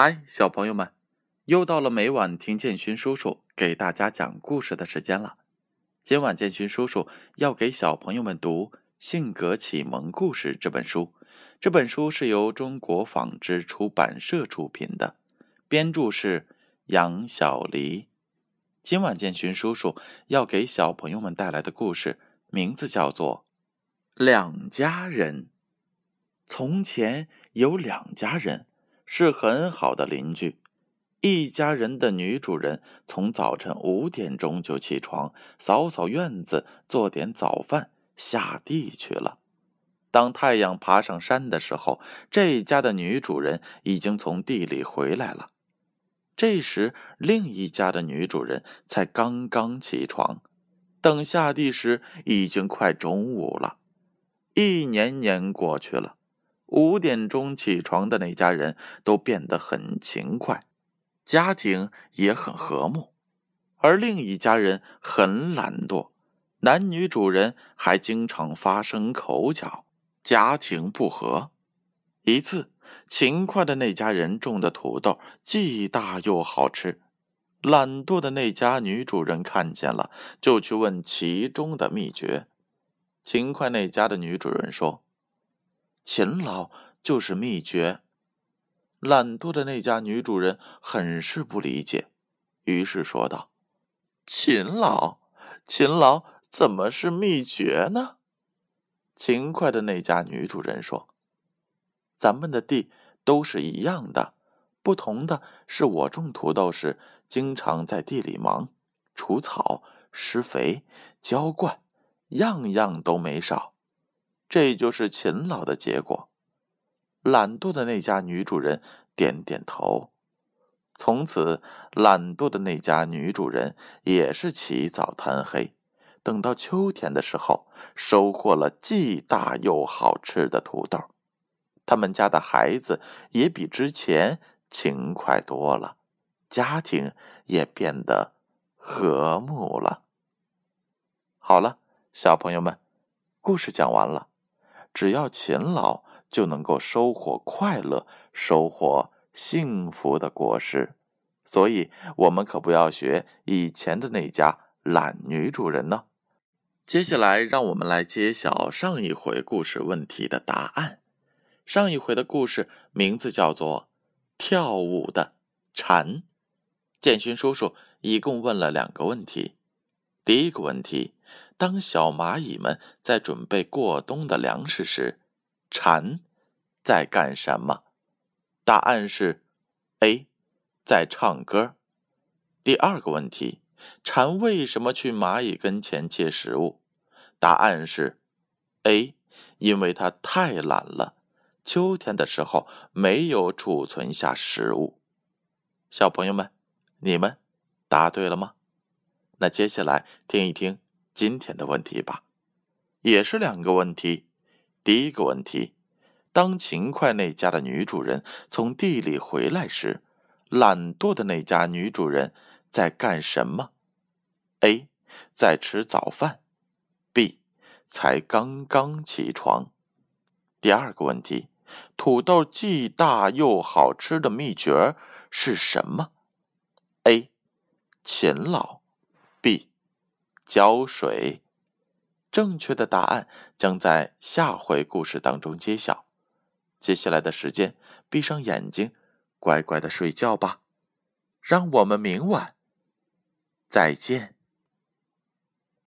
嗨，小朋友们，又到了每晚听建勋叔叔给大家讲故事的时间了。今晚建勋叔叔要给小朋友们读《性格启蒙故事》这本书。这本书是由中国纺织出版社出品的，编著是杨小黎。今晚建勋叔叔要给小朋友们带来的故事名字叫做《两家人》。从前有两家人。是很好的邻居，一家人的女主人从早晨五点钟就起床，扫扫院子，做点早饭，下地去了。当太阳爬上山的时候，这家的女主人已经从地里回来了。这时，另一家的女主人才刚刚起床，等下地时已经快中午了。一年年过去了。五点钟起床的那家人都变得很勤快，家庭也很和睦；而另一家人很懒惰，男女主人还经常发生口角，家庭不和。一次，勤快的那家人种的土豆既大又好吃，懒惰的那家女主人看见了，就去问其中的秘诀。勤快那家的女主人说。勤劳就是秘诀。懒惰的那家女主人很是不理解，于是说道：“勤劳，勤劳怎么是秘诀呢？”勤快的那家女主人说：“咱们的地都是一样的，不同的是，我种土豆时经常在地里忙，除草、施肥、浇灌，样样都没少。”这就是勤劳的结果。懒惰的那家女主人点点头。从此，懒惰的那家女主人也是起早贪黑，等到秋天的时候，收获了既大又好吃的土豆。他们家的孩子也比之前勤快多了，家庭也变得和睦了。好了，小朋友们，故事讲完了。只要勤劳，就能够收获快乐，收获幸福的果实。所以，我们可不要学以前的那家懒女主人呢。接下来，让我们来揭晓上一回故事问题的答案。上一回的故事名字叫做《跳舞的蝉》。建勋叔叔一共问了两个问题。第一个问题。当小蚂蚁们在准备过冬的粮食时，蝉在干什么？答案是 A，在唱歌。第二个问题，蝉为什么去蚂蚁跟前借食物？答案是 A，因为它太懒了，秋天的时候没有储存下食物。小朋友们，你们答对了吗？那接下来听一听。今天的问题吧，也是两个问题。第一个问题：当勤快那家的女主人从地里回来时，懒惰的那家女主人在干什么？A. 在吃早饭。B. 才刚刚起床。第二个问题：土豆既大又好吃的秘诀是什么？A. 勤劳。B. 浇水，正确的答案将在下回故事当中揭晓。接下来的时间，闭上眼睛，乖乖的睡觉吧。让我们明晚再见。